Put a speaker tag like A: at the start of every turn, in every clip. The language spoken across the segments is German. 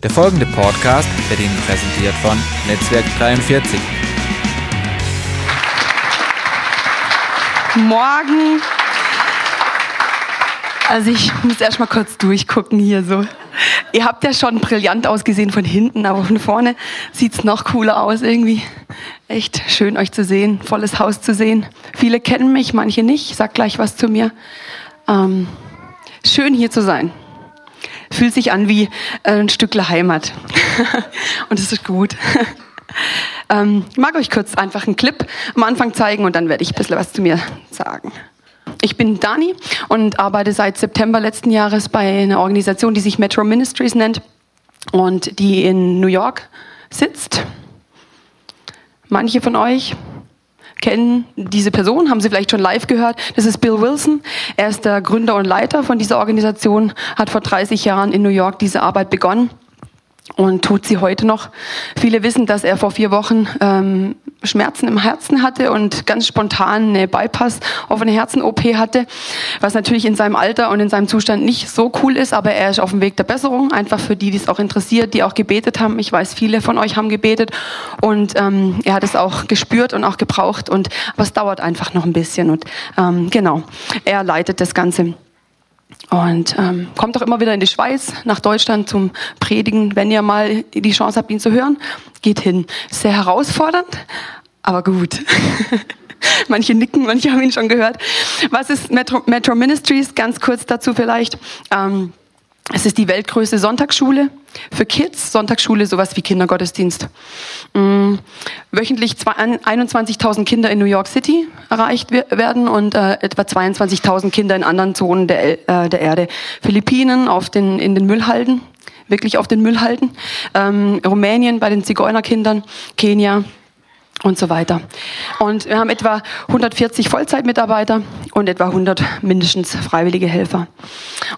A: Der folgende Podcast wird Ihnen präsentiert von Netzwerk 43.
B: Morgen. Also ich muss erst mal kurz durchgucken hier so. Ihr habt ja schon brillant ausgesehen von hinten, aber von vorne sieht's noch cooler aus irgendwie. Echt schön euch zu sehen, volles Haus zu sehen. Viele kennen mich, manche nicht. Sag gleich was zu mir. Ähm, schön hier zu sein. Fühlt sich an wie ein Stückler Heimat. und es ist gut. ähm, ich mag euch kurz einfach einen Clip am Anfang zeigen und dann werde ich ein bisschen was zu mir sagen. Ich bin Dani und arbeite seit September letzten Jahres bei einer Organisation, die sich Metro Ministries nennt und die in New York sitzt. Manche von euch kennen diese Person, haben sie vielleicht schon live gehört. Das ist Bill Wilson. Er ist der Gründer und Leiter von dieser Organisation, hat vor 30 Jahren in New York diese Arbeit begonnen und tut sie heute noch. Viele wissen, dass er vor vier Wochen ähm, Schmerzen im Herzen hatte und ganz spontan eine Bypass auf eine Herzen-OP hatte, was natürlich in seinem Alter und in seinem Zustand nicht so cool ist, aber er ist auf dem Weg der Besserung, einfach für die, die es auch interessiert, die auch gebetet haben. Ich weiß, viele von euch haben gebetet und ähm, er hat es auch gespürt und auch gebraucht und es dauert einfach noch ein bisschen und ähm, genau, er leitet das Ganze. Und ähm, kommt auch immer wieder in die Schweiz, nach Deutschland zum Predigen. Wenn ihr mal die Chance habt, ihn zu hören, geht hin. Sehr herausfordernd, aber gut. manche nicken, manche haben ihn schon gehört. Was ist Metro, Metro Ministries? Ganz kurz dazu vielleicht. Ähm, es ist die weltgrößte Sonntagsschule für Kids. Sonntagsschule, sowas wie Kindergottesdienst. Mhm. Wöchentlich 21.000 Kinder in New York City erreicht werden und äh, etwa 22.000 Kinder in anderen Zonen der, äh, der Erde. Philippinen auf den, in den Müllhalden, wirklich auf den Müllhalden. Ähm, Rumänien bei den Zigeunerkindern, Kenia, und so weiter. Und wir haben etwa 140 Vollzeitmitarbeiter und etwa 100 mindestens freiwillige Helfer.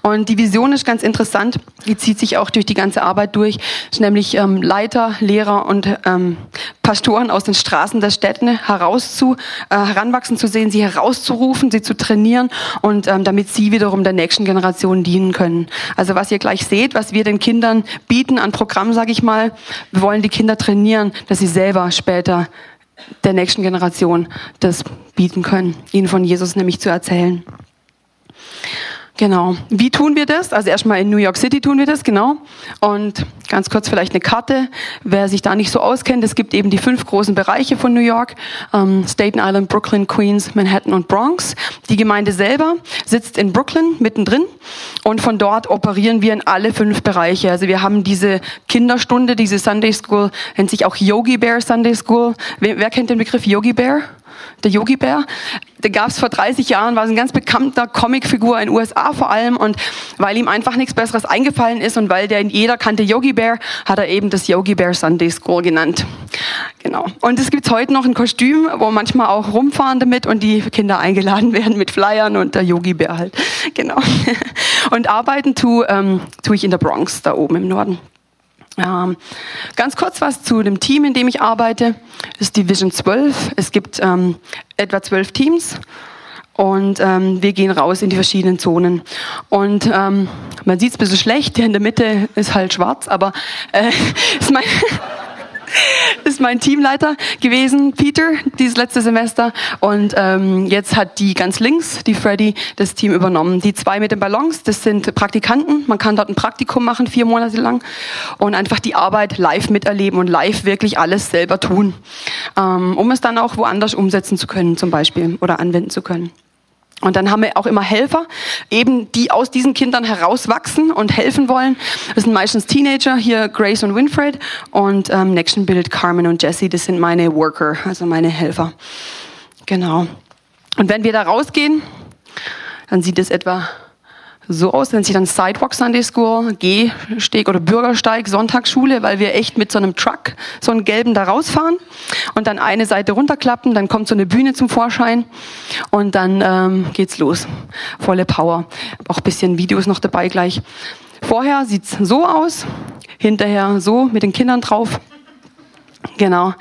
B: Und die Vision ist ganz interessant, die zieht sich auch durch die ganze Arbeit durch, nämlich ähm, Leiter, Lehrer und ähm, Pastoren aus den Straßen der Städte herauszu, äh, heranwachsen zu sehen, sie herauszurufen, sie zu trainieren und ähm, damit sie wiederum der nächsten Generation dienen können. Also was ihr gleich seht, was wir den Kindern bieten an Programm, sage ich mal, wir wollen die Kinder trainieren, dass sie selber später der nächsten Generation das bieten können, ihnen von Jesus nämlich zu erzählen. Genau. Wie tun wir das? Also erstmal in New York City tun wir das, genau. Und ganz kurz vielleicht eine Karte. Wer sich da nicht so auskennt, es gibt eben die fünf großen Bereiche von New York. Ähm, Staten Island, Brooklyn, Queens, Manhattan und Bronx. Die Gemeinde selber sitzt in Brooklyn mittendrin. Und von dort operieren wir in alle fünf Bereiche. Also wir haben diese Kinderstunde, diese Sunday School, nennt sich auch Yogi Bear Sunday School. Wer, wer kennt den Begriff Yogi Bear? Der Yogi Bär. Der gab es vor 30 Jahren, war ein ganz bekannter Comicfigur in den USA vor allem und weil ihm einfach nichts Besseres eingefallen ist und weil der jeder kannte Yogi Bear, hat er eben das Yogi Bear Sunday School genannt. Genau. Und es gibt heute noch ein Kostüm, wo manchmal auch rumfahren damit und die Kinder eingeladen werden mit Flyern und der Yogi Bär halt. Genau. Und arbeiten tue, ähm, tue ich in der Bronx, da oben im Norden. Ähm, ganz kurz was zu dem Team, in dem ich arbeite. Das ist Division 12. Es gibt ähm, etwa zwölf Teams und ähm, wir gehen raus in die verschiedenen Zonen. Und ähm, man sieht es ein bisschen schlecht, der in der Mitte ist halt schwarz, aber äh, ist mein ist mein Teamleiter gewesen, Peter, dieses letzte Semester. Und ähm, jetzt hat die ganz links, die Freddy, das Team übernommen. Die zwei mit den Ballons, das sind Praktikanten. Man kann dort ein Praktikum machen, vier Monate lang. Und einfach die Arbeit live miterleben und live wirklich alles selber tun. Ähm, um es dann auch woanders umsetzen zu können, zum Beispiel, oder anwenden zu können. Und dann haben wir auch immer Helfer, eben die aus diesen Kindern herauswachsen und helfen wollen. Das sind meistens Teenager, hier Grace und Winfred und ähm, Next Bild Carmen und Jesse, das sind meine Worker, also meine Helfer. Genau. Und wenn wir da rausgehen, dann sieht es etwa so aus, nennt sich dann Sidewalk Sunday School, Gehsteg oder Bürgersteig, Sonntagsschule, weil wir echt mit so einem Truck, so einem gelben da rausfahren und dann eine Seite runterklappen, dann kommt so eine Bühne zum Vorschein und dann ähm, geht's los. Volle Power. Auch ein bisschen Videos noch dabei gleich. Vorher sieht's so aus, hinterher so mit den Kindern drauf. Genau.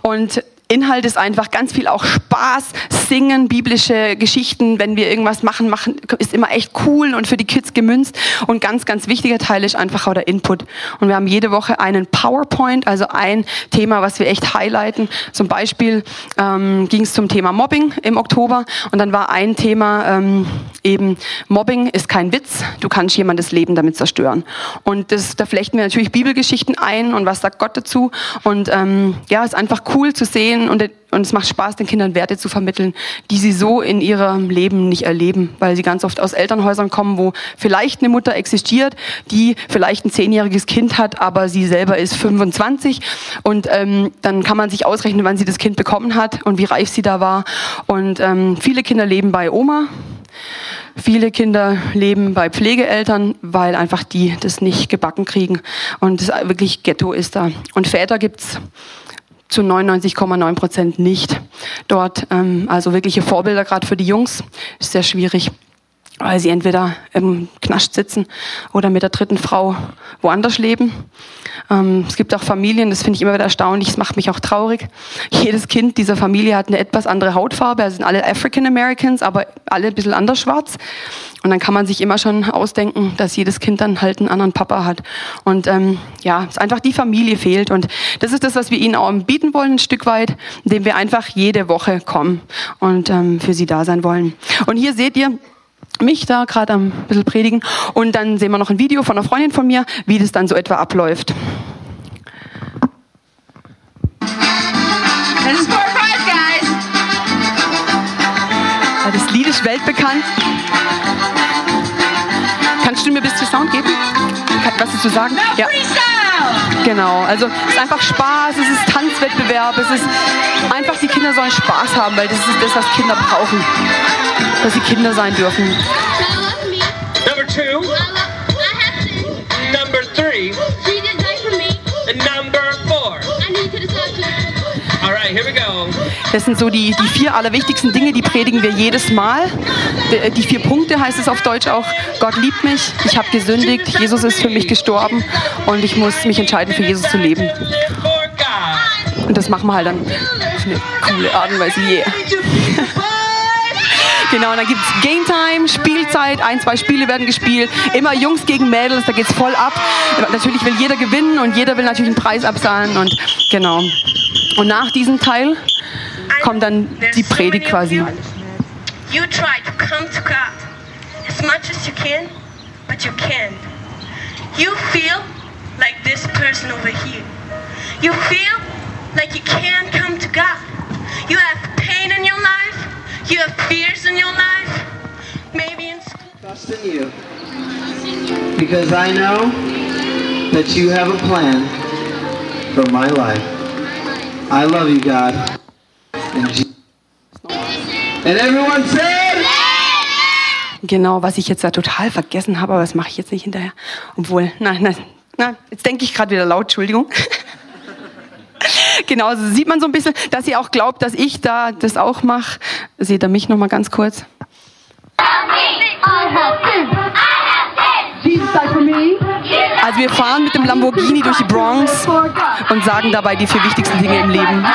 B: Und Inhalt ist einfach ganz viel auch Spaß, singen, biblische Geschichten, wenn wir irgendwas machen, machen, ist immer echt cool und für die Kids gemünzt. Und ganz, ganz wichtiger Teil ist einfach auch der Input. Und wir haben jede Woche einen PowerPoint, also ein Thema, was wir echt highlighten. Zum Beispiel ähm, ging es zum Thema Mobbing im Oktober und dann war ein Thema ähm, eben Mobbing ist kein Witz, du kannst jemandes Leben damit zerstören. Und das, da flechten wir natürlich Bibelgeschichten ein und was sagt Gott dazu. Und ähm, ja, ist einfach cool zu sehen und und es macht Spaß, den Kindern Werte zu vermitteln, die sie so in ihrem Leben nicht erleben, weil sie ganz oft aus Elternhäusern kommen, wo vielleicht eine Mutter existiert, die vielleicht ein zehnjähriges Kind hat, aber sie selber ist 25. Und ähm, dann kann man sich ausrechnen, wann sie das Kind bekommen hat und wie reif sie da war. Und ähm, viele Kinder leben bei Oma. Viele Kinder leben bei Pflegeeltern, weil einfach die das nicht gebacken kriegen und es wirklich Ghetto ist da. Und Väter gibt's zu 99,9 Prozent nicht dort. Ähm, also wirkliche Vorbilder gerade für die Jungs ist sehr schwierig, weil sie entweder im Knast sitzen oder mit der dritten Frau woanders leben. Ähm, es gibt auch Familien, das finde ich immer wieder erstaunlich, es macht mich auch traurig. Jedes Kind dieser Familie hat eine etwas andere Hautfarbe, also sind alle African Americans, aber alle ein bisschen anders schwarz. Und dann kann man sich immer schon ausdenken, dass jedes Kind dann halt einen anderen Papa hat. Und ähm, ja, es einfach die Familie fehlt. Und das ist das, was wir ihnen auch bieten wollen, ein Stück weit, indem wir einfach jede Woche kommen und ähm, für sie da sein wollen. Und hier seht ihr, mich da gerade am bisschen predigen und dann sehen wir noch ein Video von einer Freundin von mir, wie das dann so etwa abläuft. Das Lied ist weltbekannt. Kannst du mir ein bisschen Sound geben? Was ist zu sagen? Ja. Genau, also es ist einfach Spaß, es ist Tanzwettbewerb, es ist einfach, die Kinder sollen Spaß haben, weil das ist das, was Kinder brauchen, dass sie Kinder sein dürfen.
C: Number two.
B: Das sind so die, die vier allerwichtigsten Dinge, die predigen wir jedes Mal. Die vier Punkte heißt es auf Deutsch auch. Gott liebt mich, ich habe gesündigt, Jesus ist für mich gestorben und ich muss mich entscheiden, für Jesus zu leben. Und das machen wir halt dann auf eine coole Art und Weise. Yeah. Genau, und dann gibt es Game Time, Spielzeit, ein, zwei Spiele werden gespielt. Immer Jungs gegen Mädels, da geht es voll ab. Natürlich will jeder gewinnen und jeder will natürlich einen Preis absahnen und genau. Und nach diesem Teil kommt dann die Predigt quasi.
D: You try to come to God as much as you can, but you can't. You feel like this person over here. You feel like you can't come to God. You have pain in your life. You have fears in your life. Maybe in school.
E: Trust in you. Because I know that you have a plan for my life. I love you, God. And everyone said,
B: Genau, was ich jetzt da total vergessen habe, aber das mache ich jetzt nicht hinterher. Obwohl, nein, nein, nein, jetzt denke ich gerade wieder laut, Entschuldigung. genau, so sieht man so ein bisschen, dass ihr auch glaubt, dass ich da das auch mache. Seht ihr mich noch mal ganz kurz? Also wir fahren mit dem Lamborghini durch die Bronx und sagen dabei die vier wichtigsten Dinge im Leben.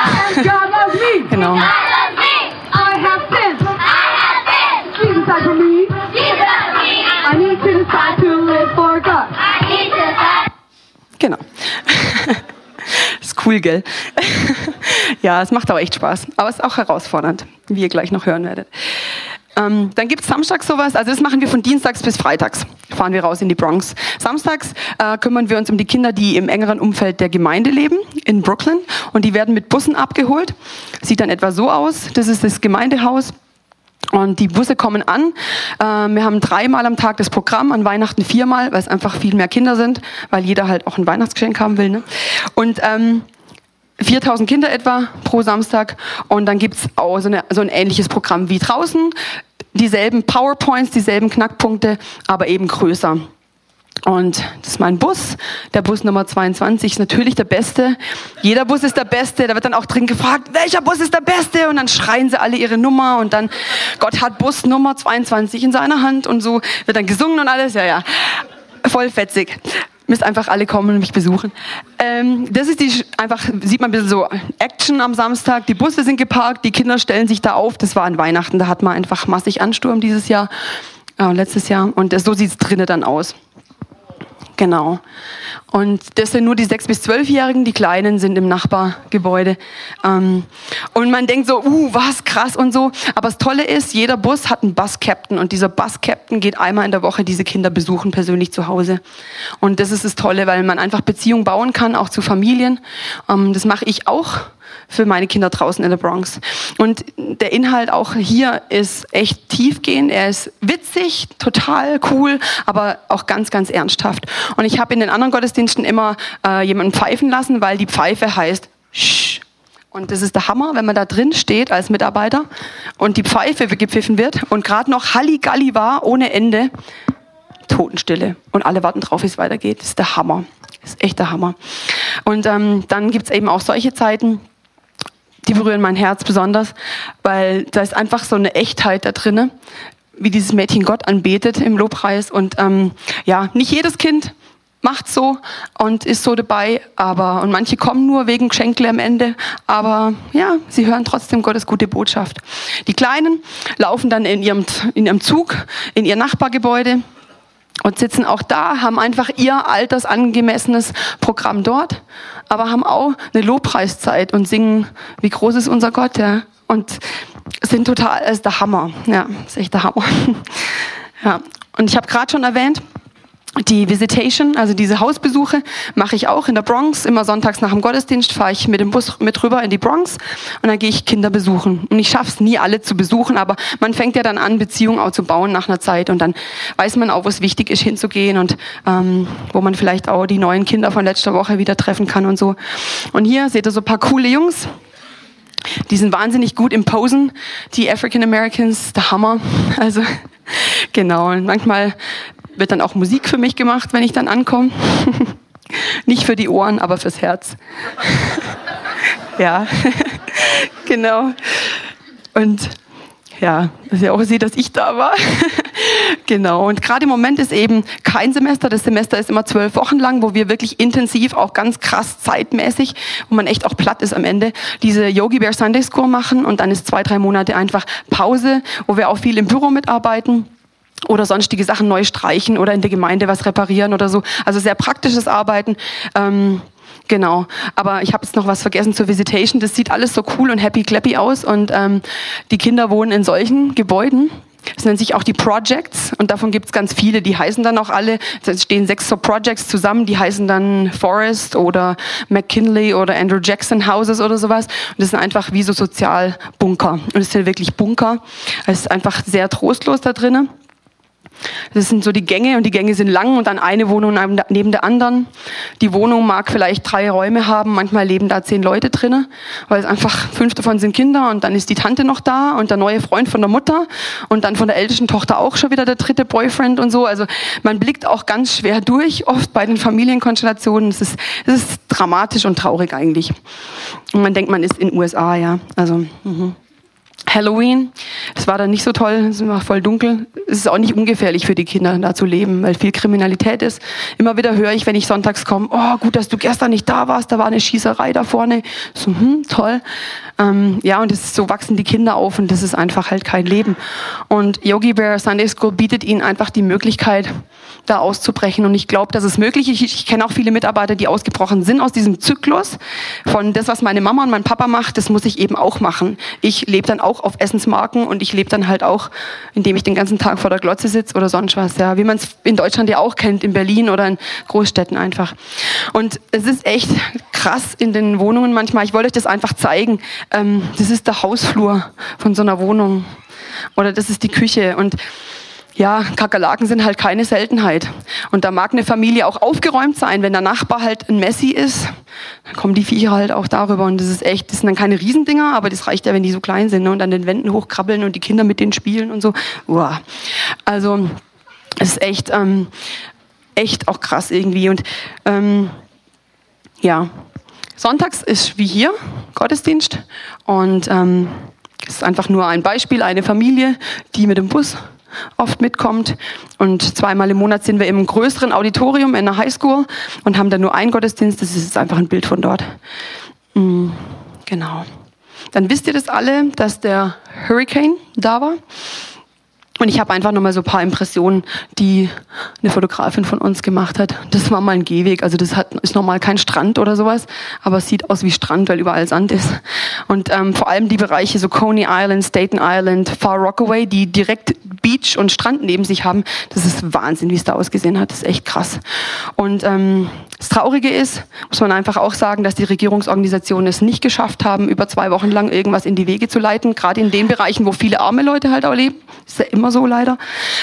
B: genau. Genau. Ist cool, gell? ja, es macht auch echt Spaß. Aber es ist auch herausfordernd, wie ihr gleich noch hören werdet. Ähm, dann gibt es samstags sowas, also das machen wir von Dienstags bis Freitags, fahren wir raus in die Bronx. Samstags äh, kümmern wir uns um die Kinder, die im engeren Umfeld der Gemeinde leben, in Brooklyn. Und die werden mit Bussen abgeholt. Sieht dann etwa so aus. Das ist das Gemeindehaus. Und die Busse kommen an. Ähm, wir haben dreimal am Tag das Programm, an Weihnachten viermal, weil es einfach viel mehr Kinder sind, weil jeder halt auch ein Weihnachtsgeschenk haben will. Ne? Und ähm, 4000 Kinder etwa pro Samstag. Und dann gibt's auch so, eine, so ein ähnliches Programm wie draußen. Dieselben PowerPoints, dieselben Knackpunkte, aber eben größer. Und das ist mein Bus. Der Bus Nummer 22 ist natürlich der beste. Jeder Bus ist der beste. Da wird dann auch drin gefragt, welcher Bus ist der beste? Und dann schreien sie alle ihre Nummer und dann, Gott hat Bus Nummer 22 in seiner Hand und so wird dann gesungen und alles. Ja, ja. Voll fetzig. Müsst einfach alle kommen und mich besuchen. Ähm, das ist die, einfach, sieht man ein bisschen so Action am Samstag. Die Busse sind geparkt, die Kinder stellen sich da auf. Das war an Weihnachten, da hat man einfach massig Ansturm dieses Jahr, äh, letztes Jahr. Und das, so sieht's drinnen dann aus. Genau. Und das sind nur die sechs bis zwölfjährigen, die Kleinen sind im Nachbargebäude. Ähm, und man denkt so, uh, was krass und so. Aber das Tolle ist, jeder Bus hat einen Bus-Captain und dieser Bus-Captain geht einmal in der Woche diese Kinder besuchen persönlich zu Hause. Und das ist das Tolle, weil man einfach Beziehungen bauen kann, auch zu Familien. Ähm, das mache ich auch für meine Kinder draußen in der Bronx. Und der Inhalt auch hier ist echt tiefgehend. Er ist witzig, total cool, aber auch ganz, ganz ernsthaft. Und ich habe in den anderen Gottesdiensten immer äh, jemanden pfeifen lassen, weil die Pfeife heißt Shh. Und das ist der Hammer, wenn man da drin steht als Mitarbeiter und die Pfeife gepfiffen wird und gerade noch Halligalli war ohne Ende. Totenstille. Und alle warten drauf, wie es weitergeht. Das ist der Hammer. Das ist echt der Hammer. Und ähm, dann gibt's eben auch solche Zeiten, die berühren mein Herz besonders, weil da ist einfach so eine Echtheit da drinne, wie dieses Mädchen Gott anbetet im Lobpreis. Und ähm, ja, nicht jedes Kind macht so und ist so dabei, aber und manche kommen nur wegen Geschenkle am Ende, aber ja, sie hören trotzdem Gottes gute Botschaft. Die Kleinen laufen dann in ihrem in ihrem Zug in ihr Nachbargebäude und sitzen auch da, haben einfach ihr altersangemessenes Programm dort, aber haben auch eine Lobpreiszeit und singen, wie groß ist unser Gott, ja. Und sind total, ist der Hammer, ja, ist echt der Hammer. Ja. Und ich habe gerade schon erwähnt, die Visitation, also diese Hausbesuche, mache ich auch in der Bronx. Immer sonntags nach dem Gottesdienst fahre ich mit dem Bus mit rüber in die Bronx und dann gehe ich Kinder besuchen. Und ich schaffe es nie, alle zu besuchen, aber man fängt ja dann an, Beziehungen auch zu bauen nach einer Zeit und dann weiß man auch, wo es wichtig ist, hinzugehen und ähm, wo man vielleicht auch die neuen Kinder von letzter Woche wieder treffen kann und so. Und hier seht ihr so ein paar coole Jungs. Die sind wahnsinnig gut im Posen, die African Americans, der Hammer. Also genau. Und manchmal wird dann auch Musik für mich gemacht, wenn ich dann ankomme. Nicht für die Ohren, aber fürs Herz. ja, genau. Und ja, dass ihr auch seht, dass ich da war. genau. Und gerade im Moment ist eben kein Semester. Das Semester ist immer zwölf Wochen lang, wo wir wirklich intensiv, auch ganz krass zeitmäßig, wo man echt auch platt ist am Ende, diese Yogi Bear Sunday School machen. Und dann ist zwei, drei Monate einfach Pause, wo wir auch viel im Büro mitarbeiten oder sonstige Sachen neu streichen oder in der Gemeinde was reparieren oder so. Also sehr praktisches Arbeiten. Ähm, genau. Aber ich habe jetzt noch was vergessen zur Visitation. Das sieht alles so cool und happy clappy aus und ähm, die Kinder wohnen in solchen Gebäuden. Das nennt sich auch die Projects und davon gibt's ganz viele. Die heißen dann auch alle, es stehen sechs so Projects zusammen, die heißen dann Forest oder McKinley oder Andrew Jackson Houses oder sowas. Und das sind einfach wie so Sozialbunker. Und es sind wirklich Bunker. Es ist einfach sehr trostlos da drinnen. Das sind so die Gänge und die Gänge sind lang und dann eine Wohnung neben der anderen. Die Wohnung mag vielleicht drei Räume haben, manchmal leben da zehn Leute drinnen, weil es einfach fünf davon sind Kinder und dann ist die Tante noch da und der neue Freund von der Mutter und dann von der ältesten Tochter auch schon wieder der dritte Boyfriend und so. Also man blickt auch ganz schwer durch, oft bei den Familienkonstellationen. Es ist, es ist dramatisch und traurig eigentlich. Und man denkt, man ist in den USA, ja. Also, mhm. Halloween, das war dann nicht so toll, es war voll dunkel. Es ist auch nicht ungefährlich für die Kinder, da zu leben, weil viel Kriminalität ist. Immer wieder höre ich, wenn ich sonntags komme, oh, gut, dass du gestern nicht da warst, da war eine Schießerei da vorne. So, hm, toll. Ähm, ja, und das, so wachsen die Kinder auf und das ist einfach halt kein Leben. Und Yogi Bear Sunday School bietet ihnen einfach die Möglichkeit, da auszubrechen. Und ich glaube, dass es möglich ist. Ich, ich kenne auch viele Mitarbeiter, die ausgebrochen sind aus diesem Zyklus von das, was meine Mama und mein Papa macht, das muss ich eben auch machen. Ich lebe dann auch auf Essensmarken und ich lebe dann halt auch, indem ich den ganzen Tag vor der Glotze sitze oder sonst was. Ja, wie man es in Deutschland ja auch kennt, in Berlin oder in Großstädten einfach. Und es ist echt krass in den Wohnungen manchmal. Ich wollte euch das einfach zeigen. Ähm, das ist der Hausflur von so einer Wohnung oder das ist die Küche und ja, Kakerlaken sind halt keine Seltenheit. Und da mag eine Familie auch aufgeräumt sein, wenn der Nachbar halt ein Messi ist, dann kommen die Viecher halt auch darüber. Und das ist echt, das sind dann keine Riesendinger, aber das reicht ja, wenn die so klein sind ne? und an den Wänden hochkrabbeln und die Kinder mit denen spielen und so. Uah. Also, es ist echt, ähm, echt auch krass irgendwie. Und ähm, ja, sonntags ist wie hier Gottesdienst und ähm, es ist einfach nur ein Beispiel, eine Familie, die mit dem Bus oft mitkommt. Und zweimal im Monat sind wir im größeren Auditorium in der Highschool und haben dann nur einen Gottesdienst. Das ist einfach ein Bild von dort. Mm, genau. Dann wisst ihr das alle, dass der Hurricane da war. Und ich habe einfach nochmal so ein paar Impressionen, die eine Fotografin von uns gemacht hat. Das war mal ein Gehweg, also das hat, ist normal kein Strand oder sowas, aber es sieht aus wie Strand, weil überall Sand ist. Und ähm, vor allem die Bereiche so Coney Island, Staten Island, Far Rockaway, die direkt Beach und Strand neben sich haben, das ist Wahnsinn, wie es da ausgesehen hat. Das ist echt krass. Und ähm, das Traurige ist, muss man einfach auch sagen, dass die Regierungsorganisationen es nicht geschafft haben, über zwei Wochen lang irgendwas in die Wege zu leiten, gerade in den Bereichen, wo viele arme Leute halt auch leben. Das ist ja immer so leider.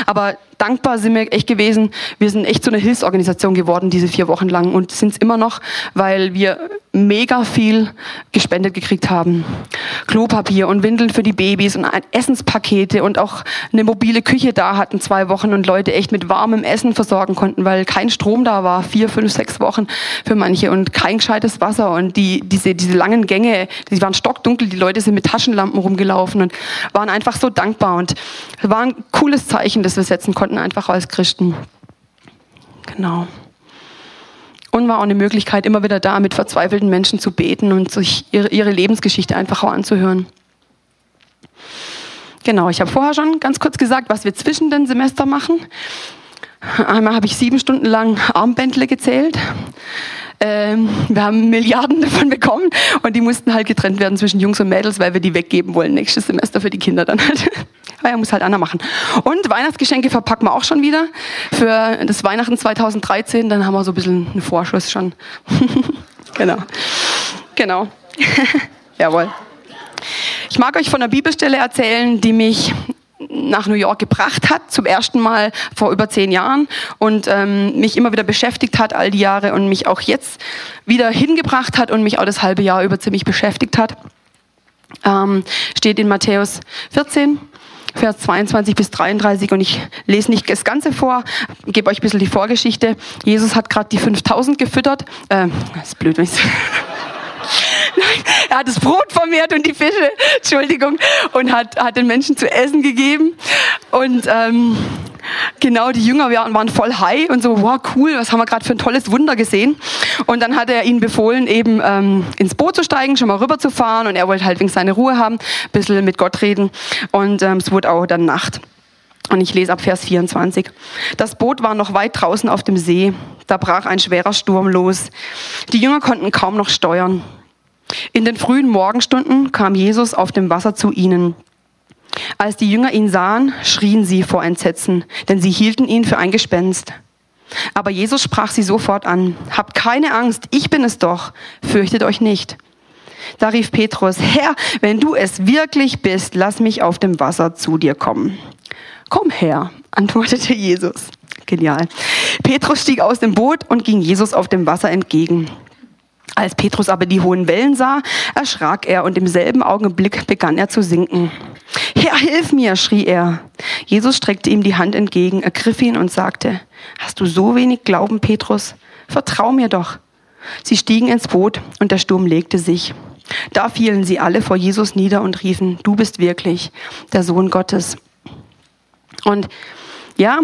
B: Aber dankbar sind wir echt gewesen. Wir sind echt so eine Hilfsorganisation geworden diese vier Wochen lang und sind es immer noch, weil wir mega viel gespendet gekriegt haben. Klopapier und Windeln für die Babys und Essenspakete und auch eine mobile Küche da hatten zwei Wochen und Leute echt mit warmem Essen versorgen konnten, weil kein Strom da war, vier, fünf, sechs Wochen für manche und kein gescheites Wasser und die, diese, diese langen Gänge, die waren stockdunkel, die Leute sind mit Taschenlampen rumgelaufen und waren einfach so dankbar und war ein cooles Zeichen, das wir setzen konnten konnten, einfach als Christen. Genau. Und war auch eine Möglichkeit, immer wieder da mit verzweifelten Menschen zu beten und sich ihre, ihre Lebensgeschichte einfach auch anzuhören. Genau, ich habe vorher schon ganz kurz gesagt, was wir zwischen den Semestern machen. Einmal habe ich sieben Stunden lang Armbändle gezählt. Ähm, wir haben Milliarden davon bekommen und die mussten halt getrennt werden zwischen Jungs und Mädels, weil wir die weggeben wollen nächstes Semester für die Kinder dann halt. Weil muss halt einer machen. Und Weihnachtsgeschenke verpacken wir auch schon wieder für das Weihnachten 2013. Dann haben wir so ein bisschen einen Vorschuss schon. genau. Genau. Jawohl. Ich mag euch von einer Bibelstelle erzählen, die mich nach New York gebracht hat, zum ersten Mal vor über zehn Jahren und ähm, mich immer wieder beschäftigt hat all die Jahre und mich auch jetzt wieder hingebracht hat und mich auch das halbe Jahr über ziemlich beschäftigt hat. Ähm, steht in Matthäus 14, Vers 22 bis 33 und ich lese nicht das Ganze vor, gebe euch ein bisschen die Vorgeschichte. Jesus hat gerade die 5000 gefüttert. Äh, das ist blöd, wenn ich Nein, er hat das Brot vermehrt und die Fische, Entschuldigung, und hat, hat den Menschen zu essen gegeben. Und ähm, genau, die Jünger waren voll high und so, wow, cool, was haben wir gerade für ein tolles Wunder gesehen. Und dann hat er ihnen befohlen, eben ähm, ins Boot zu steigen, schon mal rüber zu fahren. Und er wollte halt wegen seine Ruhe haben, ein bisschen mit Gott reden. Und ähm, es wurde auch dann Nacht. Und ich lese ab Vers 24. Das Boot war noch weit draußen auf dem See. Da brach ein schwerer Sturm los. Die Jünger konnten kaum noch steuern. In den frühen Morgenstunden kam Jesus auf dem Wasser zu ihnen. Als die Jünger ihn sahen, schrien sie vor Entsetzen, denn sie hielten ihn für ein Gespenst. Aber Jesus sprach sie sofort an, Habt keine Angst, ich bin es doch, fürchtet euch nicht. Da rief Petrus, Herr, wenn du es wirklich bist, lass mich auf dem Wasser zu dir kommen. Komm her, antwortete Jesus. Genial. Petrus stieg aus dem Boot und ging Jesus auf dem Wasser entgegen. Als Petrus aber die hohen Wellen sah, erschrak er und im selben Augenblick begann er zu sinken. Herr, hilf mir, schrie er. Jesus streckte ihm die Hand entgegen, ergriff ihn und sagte, Hast du so wenig Glauben, Petrus? Vertrau mir doch. Sie stiegen ins Boot und der Sturm legte sich. Da fielen sie alle vor Jesus nieder und riefen, du bist wirklich der Sohn Gottes. Und ja,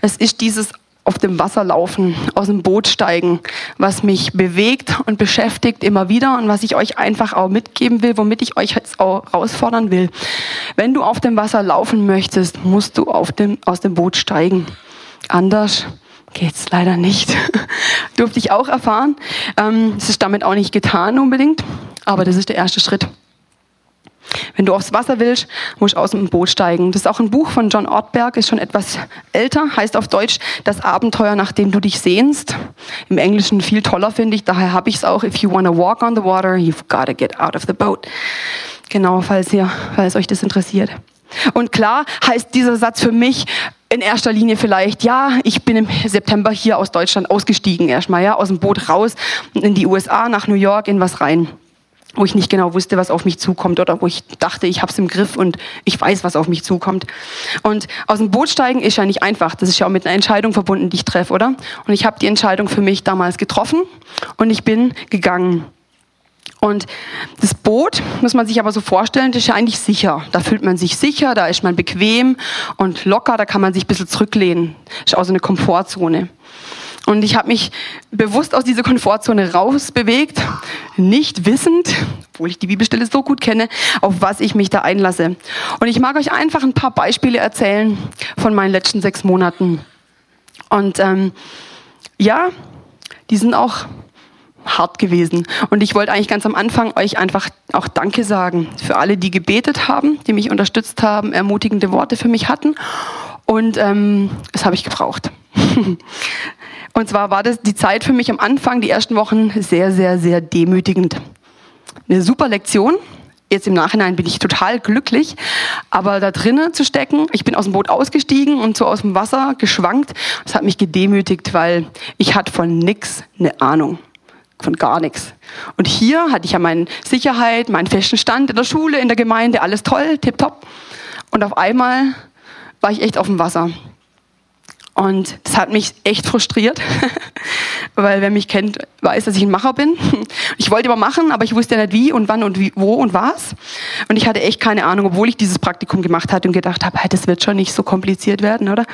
B: es ist dieses auf dem Wasser laufen, aus dem Boot steigen, was mich bewegt und beschäftigt immer wieder und was ich euch einfach auch mitgeben will, womit ich euch jetzt auch herausfordern will. Wenn du auf dem Wasser laufen möchtest, musst du auf dem, aus dem Boot steigen. Anders geht's leider nicht. Durfte ich auch erfahren. Ähm, es ist damit auch nicht getan unbedingt, aber das ist der erste Schritt. Wenn du aufs Wasser willst, musst du aus dem Boot steigen. Das ist auch ein Buch von John Ortberg, ist schon etwas älter, heißt auf Deutsch Das Abenteuer, nach dem du dich sehnst. Im Englischen viel toller, finde ich, daher habe ich es auch. If you want to walk on the water, you've got to get out of the boat. Genau, falls, ihr, falls euch das interessiert. Und klar heißt dieser Satz für mich in erster Linie vielleicht, ja, ich bin im September hier aus Deutschland ausgestiegen erstmal, ja, aus dem Boot raus in die USA, nach New York, in was rein wo ich nicht genau wusste, was auf mich zukommt oder wo ich dachte, ich habe es im Griff und ich weiß, was auf mich zukommt. Und aus dem Boot steigen ist ja nicht einfach. Das ist ja auch mit einer Entscheidung verbunden, die ich treffe, oder? Und ich habe die Entscheidung für mich damals getroffen und ich bin gegangen. Und das Boot, muss man sich aber so vorstellen, das ist ja eigentlich sicher. Da fühlt man sich sicher, da ist man bequem und locker, da kann man sich ein bisschen zurücklehnen. Das ist auch so eine Komfortzone. Und ich habe mich bewusst aus dieser Komfortzone rausbewegt, nicht wissend, obwohl ich die Bibelstelle so gut kenne, auf was ich mich da einlasse. Und ich mag euch einfach ein paar Beispiele erzählen von meinen letzten sechs Monaten. Und ähm, ja, die sind auch hart gewesen. Und ich wollte eigentlich ganz am Anfang euch einfach auch Danke sagen für alle, die gebetet haben, die mich unterstützt haben, ermutigende Worte für mich hatten. Und ähm, das habe ich gebraucht. Und zwar war das die Zeit für mich am Anfang, die ersten Wochen, sehr, sehr, sehr demütigend. Eine super Lektion. Jetzt im Nachhinein bin ich total glücklich, aber da drinnen zu stecken, ich bin aus dem Boot ausgestiegen und so aus dem Wasser geschwankt. Das hat mich gedemütigt, weil ich hatte von nix eine Ahnung von gar nichts. Und hier hatte ich ja meine Sicherheit, meinen festen Stand in der Schule, in der Gemeinde, alles toll, tipptopp. Und auf einmal war ich echt auf dem Wasser. Und das hat mich echt frustriert, weil wer mich kennt, weiß, dass ich ein Macher bin. Ich wollte immer machen, aber ich wusste ja nicht wie und wann und wie, wo und was. Und ich hatte echt keine Ahnung, obwohl ich dieses Praktikum gemacht hatte und gedacht habe, hey, das wird schon nicht so kompliziert werden, oder?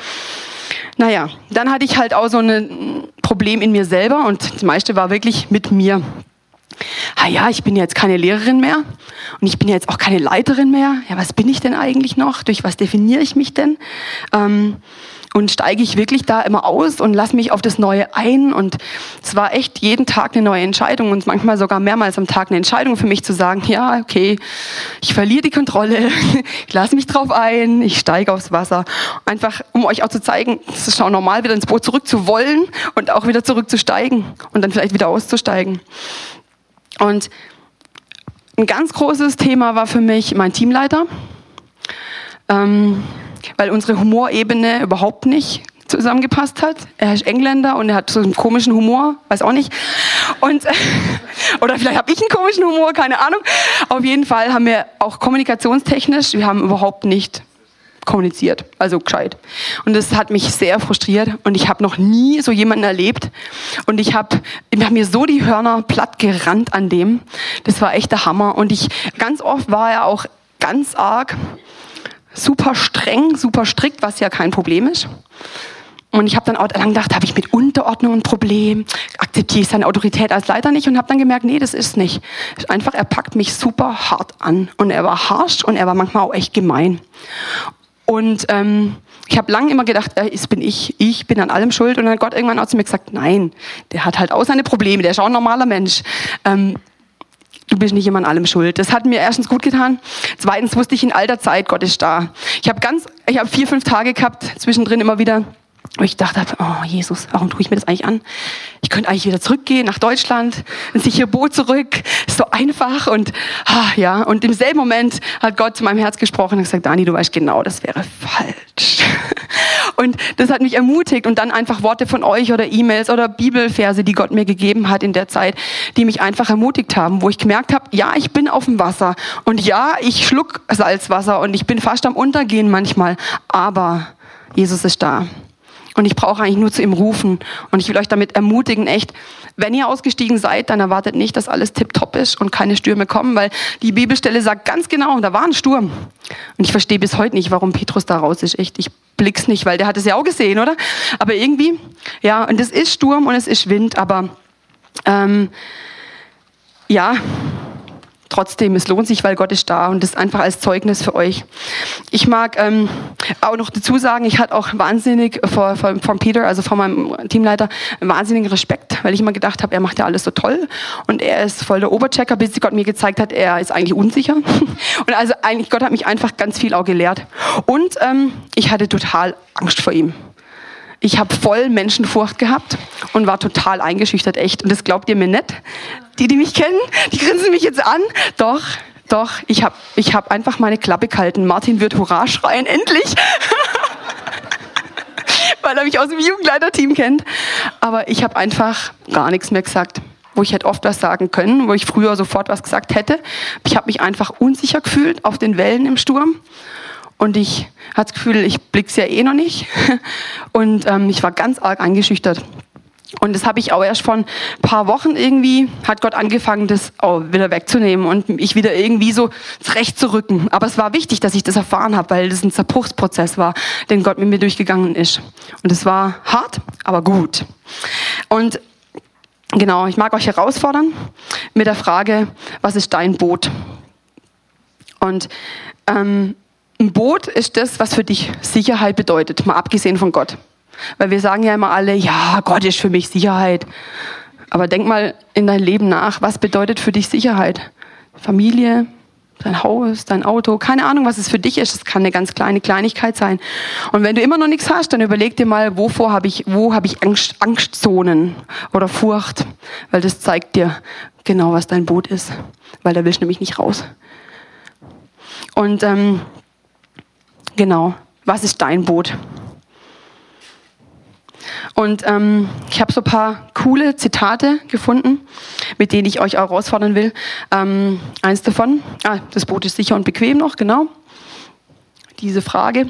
B: Naja, dann hatte ich halt auch so ein Problem in mir selber und das meiste war wirklich mit mir. Ah ja, ich bin jetzt keine Lehrerin mehr und ich bin jetzt auch keine Leiterin mehr. Ja, was bin ich denn eigentlich noch? Durch was definiere ich mich denn? Ähm, und steige ich wirklich da immer aus und lasse mich auf das Neue ein. Und es war echt jeden Tag eine neue Entscheidung und manchmal sogar mehrmals am Tag eine Entscheidung für mich zu sagen, ja, okay, ich verliere die Kontrolle, ich lasse mich drauf ein, ich steige aufs Wasser. Einfach, um euch auch zu zeigen, es ist schon normal, wieder ins Boot zurück zu wollen und auch wieder zurückzusteigen und dann vielleicht wieder auszusteigen. Und ein ganz großes Thema war für mich mein Teamleiter. Ähm, weil unsere Humorebene überhaupt nicht zusammengepasst hat. Er ist Engländer und er hat so einen komischen Humor, weiß auch nicht. Und oder vielleicht habe ich einen komischen Humor, keine Ahnung. Auf jeden Fall haben wir auch kommunikationstechnisch, wir haben überhaupt nicht kommuniziert, also gescheit. Und das hat mich sehr frustriert und ich habe noch nie so jemanden erlebt und ich habe hab mir so die Hörner platt gerannt an dem. Das war echt der Hammer und ich ganz oft war er auch ganz arg super streng, super strikt, was ja kein Problem ist. Und ich habe dann auch lang gedacht, habe ich mit Unterordnung ein Problem? Akzeptiere ich seine Autorität als Leiter nicht? Und habe dann gemerkt, nee, das ist nicht. Einfach, er packt mich super hart an. Und er war harsch und er war manchmal auch echt gemein. Und ähm, ich habe lange immer gedacht, äh, es bin ich, ich bin an allem schuld. Und dann hat Gott irgendwann auch zu mir gesagt, nein, der hat halt auch seine Probleme, der ist auch ein normaler Mensch. Ähm, du bist nicht immer an allem schuld. Das hat mir erstens gut getan. Zweitens wusste ich in alter Zeit, Gott ist da. Ich habe ganz, ich habe vier, fünf Tage gehabt, zwischendrin immer wieder, wo ich dachte, oh Jesus, warum tue ich mir das eigentlich an? Ich könnte eigentlich wieder zurückgehen nach Deutschland, ins sichere Boot zurück. So einfach und ah, ja. Und im selben Moment hat Gott zu meinem Herz gesprochen und gesagt, Dani, du weißt genau, das wäre falsch. Und das hat mich ermutigt. Und dann einfach Worte von euch oder E-Mails oder Bibelverse, die Gott mir gegeben hat in der Zeit, die mich einfach ermutigt haben, wo ich gemerkt habe, ja, ich bin auf dem Wasser. Und ja, ich schluck Salzwasser und ich bin fast am Untergehen manchmal, aber Jesus ist da. Und ich brauche eigentlich nur zu ihm rufen. Und ich will euch damit ermutigen, echt, wenn ihr ausgestiegen seid, dann erwartet nicht, dass alles tipptopp ist und keine Stürme kommen, weil die Bibelstelle sagt ganz genau, da war ein Sturm. Und ich verstehe bis heute nicht, warum Petrus da raus ist. Echt, ich blick's nicht, weil der hat es ja auch gesehen, oder? Aber irgendwie, ja, und es ist Sturm und es ist Wind, aber ähm, ja, trotzdem, es lohnt sich, weil Gott ist da und das einfach als Zeugnis für euch. Ich mag ähm, auch noch dazu sagen, ich hatte auch wahnsinnig vor, vor, von Peter, also von meinem Teamleiter, wahnsinnigen Respekt, weil ich immer gedacht habe, er macht ja alles so toll und er ist voll der Oberchecker, bis Gott mir gezeigt hat, er ist eigentlich unsicher. Und also eigentlich, Gott hat mich einfach ganz viel auch gelehrt. Und ähm, ich hatte total Angst vor ihm. Ich habe voll Menschenfurcht gehabt und war total eingeschüchtert, echt. Und das glaubt ihr mir nicht. Die, die mich kennen, die grinsen mich jetzt an. Doch, doch, ich habe ich hab einfach meine Klappe gehalten. Martin wird Hurra schreien, endlich. Weil er mich aus dem Jugendleiterteam kennt. Aber ich habe einfach gar nichts mehr gesagt wo ich hätte oft was sagen können, wo ich früher sofort was gesagt hätte. Ich habe mich einfach unsicher gefühlt auf den Wellen im Sturm und ich hatte das Gefühl, ich blick's ja eh noch nicht. Und ähm, ich war ganz arg eingeschüchtert. Und das habe ich auch erst vor ein paar Wochen irgendwie, hat Gott angefangen, das auch wieder wegzunehmen und mich wieder irgendwie so zurechtzurücken. Aber es war wichtig, dass ich das erfahren habe, weil das ein Zerbruchsprozess war, den Gott mit mir durchgegangen ist. Und es war hart, aber gut. Und genau, ich mag euch herausfordern mit der Frage, was ist dein Boot? Und ähm, ein Boot ist das, was für dich Sicherheit bedeutet, mal abgesehen von Gott. Weil wir sagen ja immer alle, ja, Gott ist für mich Sicherheit. Aber denk mal in dein Leben nach, was bedeutet für dich Sicherheit? Familie, dein Haus, dein Auto, keine Ahnung, was es für dich ist. Es kann eine ganz kleine Kleinigkeit sein. Und wenn du immer noch nichts hast, dann überleg dir mal, wovor habe ich, wo habe ich Angst, Angstzonen oder Furcht, weil das zeigt dir genau, was dein Boot ist, weil da willst du nämlich nicht raus. Und ähm, genau, was ist dein Boot? Und ähm, ich habe so ein paar coole Zitate gefunden, mit denen ich euch auch herausfordern will. Ähm, eins davon, ah, das Boot ist sicher und bequem noch, genau. Diese Frage.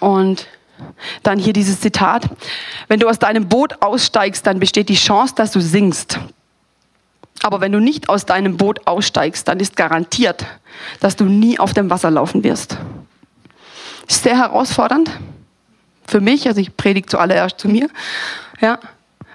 B: Und dann hier dieses Zitat. Wenn du aus deinem Boot aussteigst, dann besteht die Chance, dass du sinkst. Aber wenn du nicht aus deinem Boot aussteigst, dann ist garantiert, dass du nie auf dem Wasser laufen wirst. Sehr herausfordernd für mich, also ich predige zuallererst zu mir. Ja.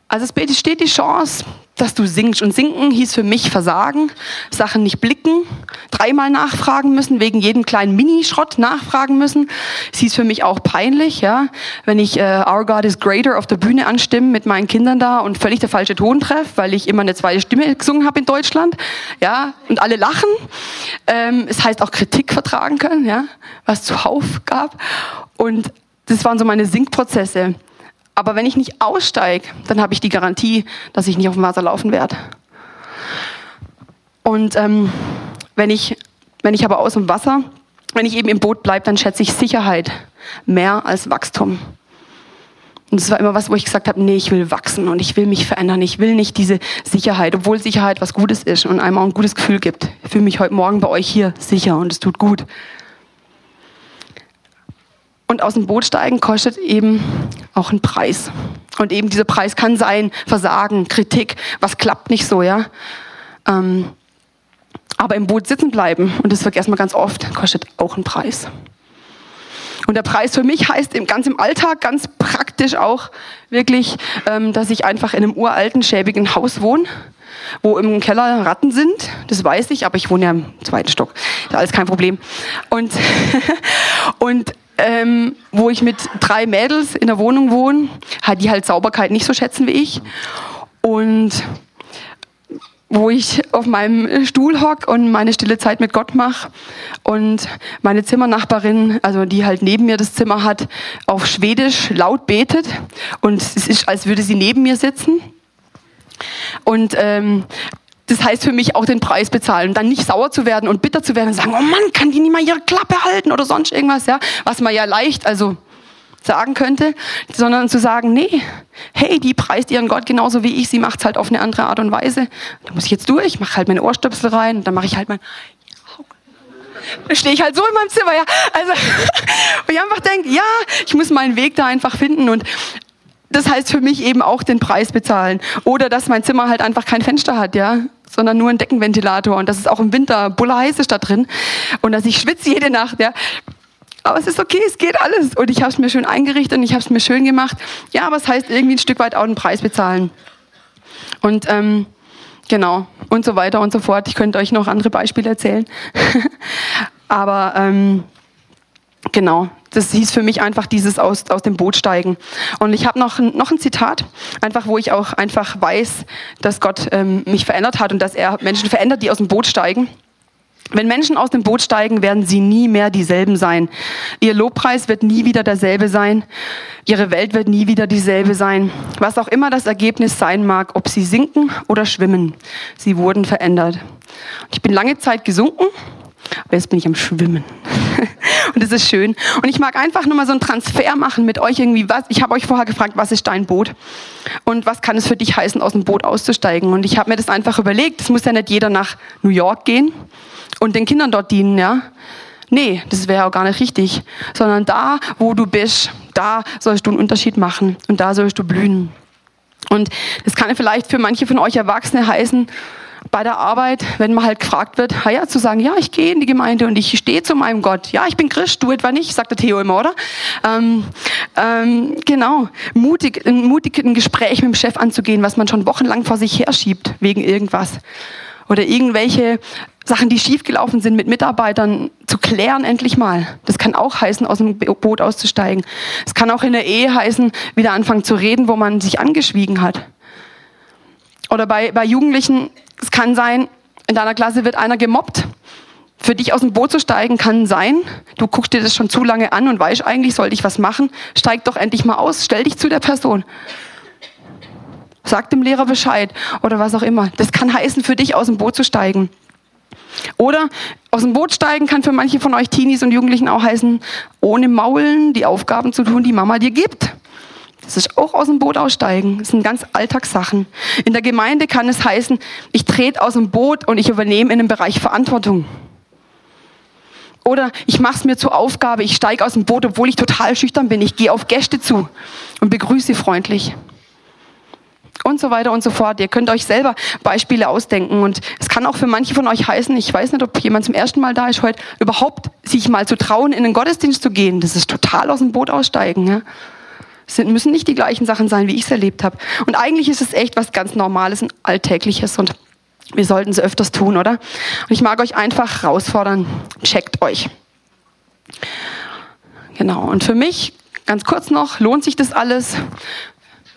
B: Also es besteht die Chance, dass du singst. Und sinken hieß für mich Versagen, Sachen nicht blicken, dreimal nachfragen müssen, wegen jedem kleinen Minischrott nachfragen müssen. Es hieß für mich auch peinlich, ja, wenn ich äh, Our God is Greater auf der Bühne anstimme mit meinen Kindern da und völlig der falsche Ton treffe, weil ich immer eine zweite Stimme gesungen habe in Deutschland, ja, und alle lachen. Ähm, es heißt auch Kritik vertragen können, ja, was zuhauf gab. Und das waren so meine Sinkprozesse. Aber wenn ich nicht aussteige, dann habe ich die Garantie, dass ich nicht auf dem Wasser laufen werde. Und ähm, wenn, ich, wenn ich aber aus dem Wasser, wenn ich eben im Boot bleibe, dann schätze ich Sicherheit mehr als Wachstum. Und das war immer was, wo ich gesagt habe, nee, ich will wachsen und ich will mich verändern. Ich will nicht diese Sicherheit, obwohl Sicherheit was Gutes ist und einem auch ein gutes Gefühl gibt. Ich fühle mich heute Morgen bei euch hier sicher und es tut gut. Und aus dem Boot steigen kostet eben auch einen Preis. Und eben dieser Preis kann sein Versagen, Kritik, was klappt nicht so, ja. Ähm, aber im Boot sitzen bleiben, und das vergessen wir ganz oft, kostet auch einen Preis. Und der Preis für mich heißt im, ganz im Alltag, ganz praktisch auch wirklich, ähm, dass ich einfach in einem uralten, schäbigen Haus wohne, wo im Keller Ratten sind. Das weiß ich, aber ich wohne ja im zweiten Stock. Ist alles kein Problem. Und, und ähm, wo ich mit drei Mädels in der Wohnung wohne, die halt Sauberkeit nicht so schätzen wie ich. Und wo ich auf meinem Stuhl hock und meine stille Zeit mit Gott mache und meine Zimmernachbarin, also die halt neben mir das Zimmer hat, auf Schwedisch laut betet und es ist, als würde sie neben mir sitzen. Und ähm, das heißt für mich auch den Preis bezahlen, dann nicht sauer zu werden und bitter zu werden und sagen, oh Mann, kann die nicht mal ihre Klappe halten oder sonst irgendwas, ja, was man ja leicht, also sagen könnte, sondern zu sagen, nee, hey, die preist ihren Gott genauso wie ich, sie macht's halt auf eine andere Art und Weise. Da muss ich jetzt durch, mache halt meine Ohrstöpsel rein, dann mache ich halt mein stehe ich halt so in meinem Zimmer, ja. Also, und ich einfach denke, ja, ich muss meinen Weg da einfach finden und das heißt für mich eben auch den Preis bezahlen. Oder dass mein Zimmer halt einfach kein Fenster hat, ja sondern nur ein Deckenventilator und dass es auch im Winter buller heiß ist da drin und dass ich schwitze jede Nacht, ja. Aber es ist okay, es geht alles und ich habe es mir schön eingerichtet und ich habe es mir schön gemacht. Ja, aber es heißt irgendwie ein Stück weit auch einen Preis bezahlen. Und ähm, genau und so weiter und so fort. Ich könnte euch noch andere Beispiele erzählen, aber ähm, genau, das hieß für mich einfach dieses aus, aus dem Boot steigen. Und ich habe noch, noch ein Zitat, einfach wo ich auch einfach weiß, dass Gott ähm, mich verändert hat und dass er Menschen verändert, die aus dem Boot steigen. Wenn Menschen aus dem Boot steigen, werden sie nie mehr dieselben sein. Ihr Lobpreis wird nie wieder derselbe sein. Ihre Welt wird nie wieder dieselbe sein. Was auch immer das Ergebnis sein mag, ob sie sinken oder schwimmen, sie wurden verändert. Ich bin lange Zeit gesunken aber jetzt bin ich am Schwimmen. und das ist schön. Und ich mag einfach nur mal so einen Transfer machen mit euch irgendwie. Was, ich habe euch vorher gefragt, was ist dein Boot? Und was kann es für dich heißen, aus dem Boot auszusteigen? Und ich habe mir das einfach überlegt. Es muss ja nicht jeder nach New York gehen und den Kindern dort dienen, ja. Nee, das wäre auch gar nicht richtig. Sondern da, wo du bist, da sollst du einen Unterschied machen. Und da sollst du blühen. Und das kann vielleicht für manche von euch Erwachsene heißen, bei der Arbeit, wenn man halt gefragt wird, ja, zu sagen, ja, ich gehe in die Gemeinde und ich stehe zu meinem Gott. Ja, ich bin Christ, du etwa nicht, sagt der Theo immer, oder? Ähm, ähm, genau, mutig, mutig ein Gespräch mit dem Chef anzugehen, was man schon wochenlang vor sich herschiebt, wegen irgendwas. Oder irgendwelche Sachen, die schiefgelaufen sind, mit Mitarbeitern zu klären, endlich mal. Das kann auch heißen, aus dem Boot auszusteigen. Es kann auch in der Ehe heißen, wieder anfangen zu reden, wo man sich angeschwiegen hat. Oder bei, bei Jugendlichen, es kann sein, in deiner Klasse wird einer gemobbt. Für dich aus dem Boot zu steigen kann sein, du guckst dir das schon zu lange an und weißt eigentlich, sollte ich was machen. Steig doch endlich mal aus, stell dich zu der Person. Sag dem Lehrer Bescheid oder was auch immer. Das kann heißen, für dich aus dem Boot zu steigen. Oder aus dem Boot steigen kann für manche von euch Teenies und Jugendlichen auch heißen, ohne Maulen die Aufgaben zu tun, die Mama dir gibt. Das ist auch aus dem Boot aussteigen. Das sind ganz Alltagssachen. In der Gemeinde kann es heißen, ich trete aus dem Boot und ich übernehme in einem Bereich Verantwortung. Oder ich mache es mir zur Aufgabe, ich steige aus dem Boot, obwohl ich total schüchtern bin. Ich gehe auf Gäste zu und begrüße sie freundlich. Und so weiter und so fort. Ihr könnt euch selber Beispiele ausdenken. Und es kann auch für manche von euch heißen, ich weiß nicht, ob jemand zum ersten Mal da ist heute, überhaupt sich mal zu trauen, in den Gottesdienst zu gehen. Das ist total aus dem Boot aussteigen. Ja? Es müssen nicht die gleichen Sachen sein, wie ich es erlebt habe. Und eigentlich ist es echt was ganz Normales und Alltägliches und wir sollten es öfters tun, oder? Und ich mag euch einfach herausfordern, checkt euch. Genau. Und für mich, ganz kurz noch, lohnt sich das alles?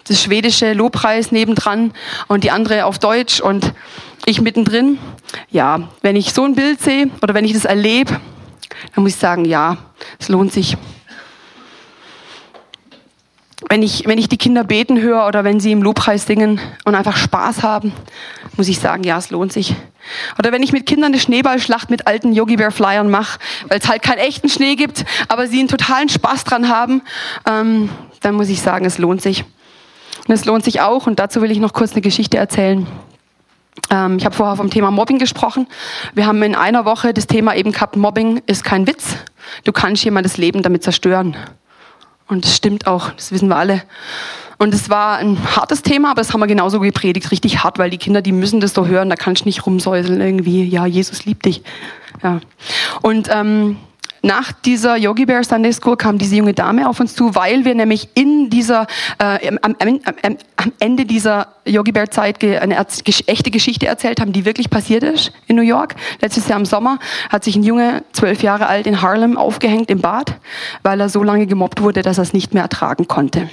B: Das schwedische Lobpreis nebendran und die andere auf Deutsch und ich mittendrin. Ja, wenn ich so ein Bild sehe oder wenn ich das erlebe, dann muss ich sagen, ja, es lohnt sich wenn ich, wenn ich die Kinder beten höre oder wenn sie im Lobpreis singen und einfach Spaß haben, muss ich sagen, ja, es lohnt sich. Oder wenn ich mit Kindern eine Schneeballschlacht mit alten Yogi Bear Flyern mache, weil es halt keinen echten Schnee gibt, aber sie einen totalen Spaß dran haben, ähm, dann muss ich sagen, es lohnt sich. Und es lohnt sich auch, und dazu will ich noch kurz eine Geschichte erzählen. Ähm, ich habe vorher vom Thema Mobbing gesprochen. Wir haben in einer Woche das Thema eben gehabt, Mobbing ist kein Witz. Du kannst jemandes Leben damit zerstören. Und das stimmt auch, das wissen wir alle. Und es war ein hartes Thema, aber das haben wir genauso gepredigt, richtig hart, weil die Kinder, die müssen das so hören, da kannst du nicht rumsäuseln irgendwie, ja, Jesus liebt dich. Ja. Und ähm, nach dieser Yogi Bear Sunday School kam diese junge Dame auf uns zu, weil wir nämlich in dieser, äh, am, am, am, Ende dieser Yogi Bear Zeit eine echte Geschichte erzählt haben, die wirklich passiert ist in New York. Letztes Jahr im Sommer hat sich ein Junge, zwölf Jahre alt, in Harlem aufgehängt im Bad, weil er so lange gemobbt wurde, dass er es nicht mehr ertragen konnte.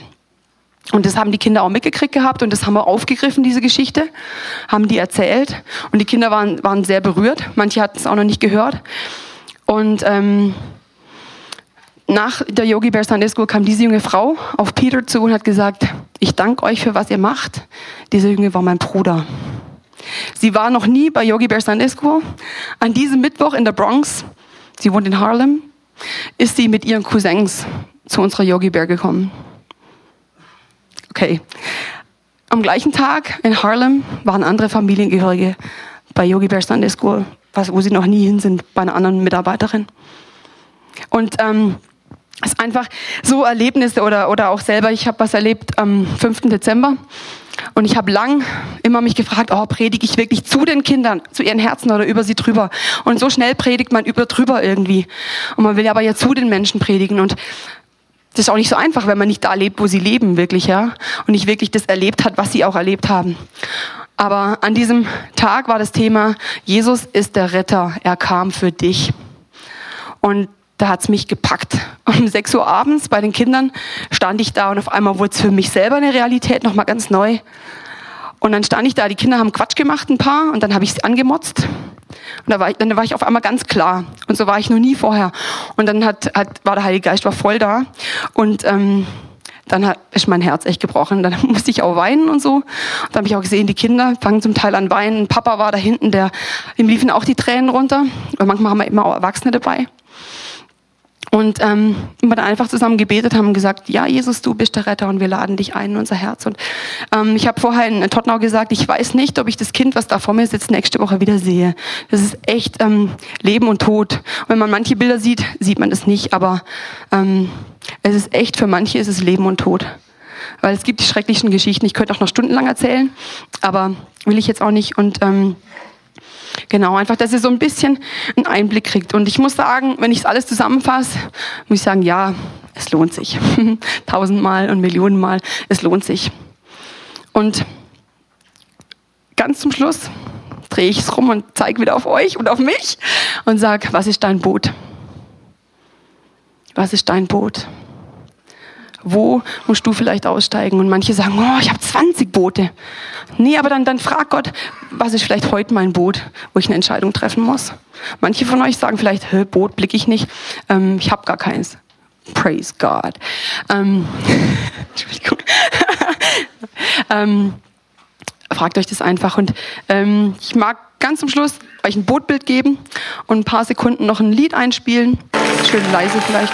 B: Und das haben die Kinder auch mitgekriegt gehabt und das haben wir aufgegriffen, diese Geschichte, haben die erzählt und die Kinder waren, waren sehr berührt. Manche hatten es auch noch nicht gehört. Und ähm, nach der Yogi Bear Sunday School kam diese junge Frau auf Peter zu und hat gesagt, ich danke euch für was ihr macht. Dieser Junge war mein Bruder. Sie war noch nie bei Yogi Bear Sunday School. An diesem Mittwoch in der Bronx, sie wohnt in Harlem, ist sie mit ihren Cousins zu unserer Yogi Bear gekommen. Okay. Am gleichen Tag in Harlem waren andere Familiengehörige bei Yogi Bear Sunday School was, wo sie noch nie hin sind bei einer anderen Mitarbeiterin. Und ähm, es ist einfach so Erlebnisse oder, oder auch selber, ich habe was erlebt am 5. Dezember und ich habe lang immer mich gefragt, oh, predige ich wirklich zu den Kindern, zu ihren Herzen oder über sie drüber? Und so schnell predigt man über drüber irgendwie. Und man will aber ja zu den Menschen predigen und das ist auch nicht so einfach, wenn man nicht da lebt, wo sie leben, wirklich, ja. Und nicht wirklich das erlebt hat, was sie auch erlebt haben. Aber an diesem Tag war das Thema, Jesus ist der Retter, er kam für dich. Und da hat's mich gepackt. Um 6 Uhr abends bei den Kindern stand ich da und auf einmal wurde es für mich selber eine Realität, nochmal ganz neu. Und dann stand ich da, die Kinder haben Quatsch gemacht, ein paar, und dann habe ich sie angemotzt. Und da war, ich, dann war ich auf einmal ganz klar. Und so war ich noch nie vorher. Und dann hat, hat, war der Heilige Geist war voll da. Und ähm, dann hat, ist mein Herz echt gebrochen. Dann musste ich auch weinen und so. Dann habe ich auch gesehen, die Kinder fangen zum Teil an weinen. Papa war da hinten, der, ihm liefen auch die Tränen runter. Und manchmal haben wir immer auch Erwachsene dabei. Und ähm, wir dann einfach zusammen gebetet haben und gesagt, ja, Jesus, du bist der Retter und wir laden dich ein in unser Herz. Und ähm, ich habe vorher in Tottenau gesagt, ich weiß nicht, ob ich das Kind, was da vor mir sitzt, nächste Woche wieder sehe. Das ist echt ähm, Leben und Tod. Und wenn man manche Bilder sieht, sieht man das nicht, aber ähm, es ist echt, für manche ist es Leben und Tod. weil es gibt die schrecklichen Geschichten. Ich könnte auch noch stundenlang erzählen, aber will ich jetzt auch nicht. Und ähm, genau, einfach, dass ihr so ein bisschen einen Einblick kriegt. Und ich muss sagen, wenn ich es alles zusammenfasse, muss ich sagen, ja, es lohnt sich. Tausendmal und Millionenmal, es lohnt sich. Und ganz zum Schluss drehe ich es rum und zeige wieder auf euch und auf mich und sage, was ist dein Boot? Was ist dein Boot? Wo musst du vielleicht aussteigen? Und manche sagen, oh, ich habe 20 Boote. Nee, aber dann, dann frag Gott, was ist vielleicht heute mein Boot, wo ich eine Entscheidung treffen muss? Manche von euch sagen vielleicht, Boot blicke ich nicht, ähm, ich habe gar keins. Praise God. Ähm, Entschuldigung. ähm, fragt euch das einfach. Und ähm, ich mag ganz zum Schluss euch ein Bootbild geben und ein paar Sekunden noch ein Lied einspielen. Schön leise vielleicht.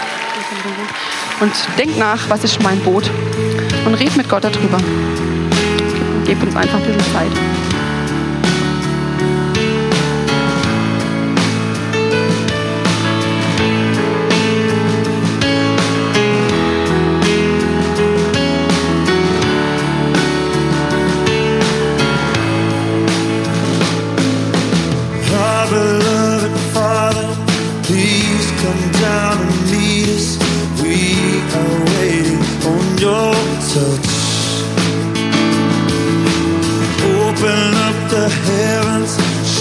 B: Und denkt nach, was ist mein Boot? Und red mit Gott darüber. Gebt uns einfach ein bisschen Zeit.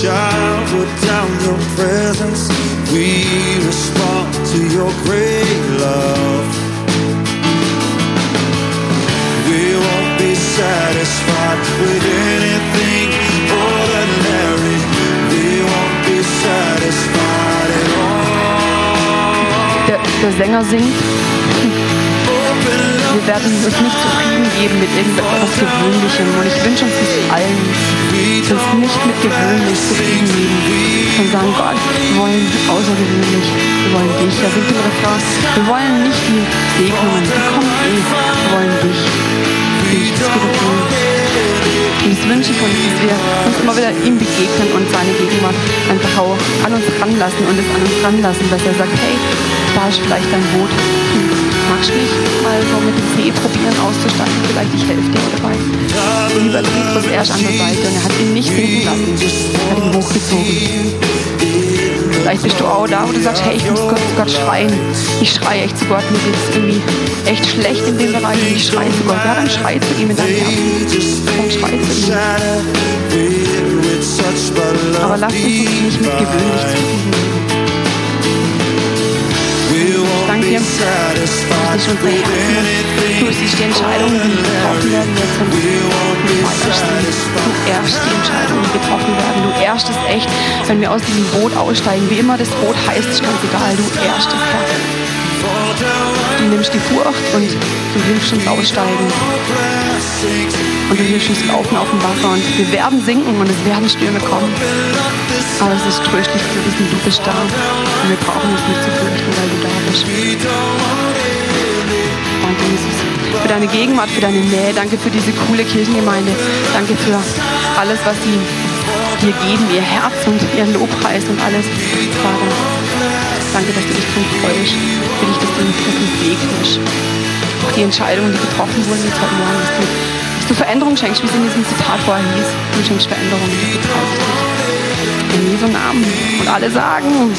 F: Shower down your presence. We respond to your great love. We won't be satisfied with anything ordinary. We won't be satisfied at all.
B: Der Sänger singt. Wir werden uns nicht zufrieden geben mit irgendetwas Gewöhnlichem. Und ich wünsche uns das allen, uns nicht mit gewöhnlich zufrieden geben, sondern sagen, Gott, wir wollen außergewöhnlich, wir wollen dich. Da singt im Refrain, wir wollen nicht die Segnungen, die kommen eh, wir wollen dich. Nicht Gefühl. Und das wünsche ich uns, dass wir uns immer wieder ihm begegnen und seine Gegenwart einfach auch an uns ranlassen und es an uns ranlassen, dass er sagt, hey, da ist vielleicht dein Boot. Magst du nicht mal so mit dem See probieren auszusteigen? Vielleicht ich helfe dir dabei. Lieber Petrus, er an der Seite und er hat ihn nicht sinken lassen. Er hat ihn hochgezogen. Vielleicht bist du auch da, wo du sagst, hey, ich muss Gott, zu Gott schreien. Ich schreie echt zu Gott, mir geht es irgendwie echt schlecht in dem Bereich und ich schreie zu Gott. Ja, dann schrei zu ihm in deinem Herzen. Dann schrei zu ihm. Aber lass uns nicht mit gewöhnlich zufrieden Ich dich unsere Herzen, du siehst die Entscheidungen, die getroffen werden jetzt und du ehrst die Entscheidungen, die getroffen werden. Du ehrst es echt, wenn wir aus diesem Boot aussteigen. Wie immer das Boot heißt, ist ganz egal. Du ehrst es, Herr. Du nimmst die Furcht und du hilfst uns aussteigen. Und du hilfst uns laufen auf dem Wasser. Und wir werden sinken und es werden Stürme kommen. Aber es ist tröstlich zu wissen, du bist da. Und wir brauchen uns nicht zu fürchten, weil du da bist. Danke, Jesus, für deine Gegenwart, für deine Nähe. Danke für diese coole Kirchengemeinde. Danke für alles, was sie dir geben, ihr Herz und ihren Lobpreis und alles. Vater, danke, dass du dich drin freust. Für dich, dass du auf den Weg bist. Auch die Entscheidungen, die getroffen wurden jetzt heute Morgen, dass du, dass du Veränderung schenkst, wie es in diesem Zitat vorher hieß. Du schenkst Veränderung, das ich dich. In Jesu Namen. Und alle sagen.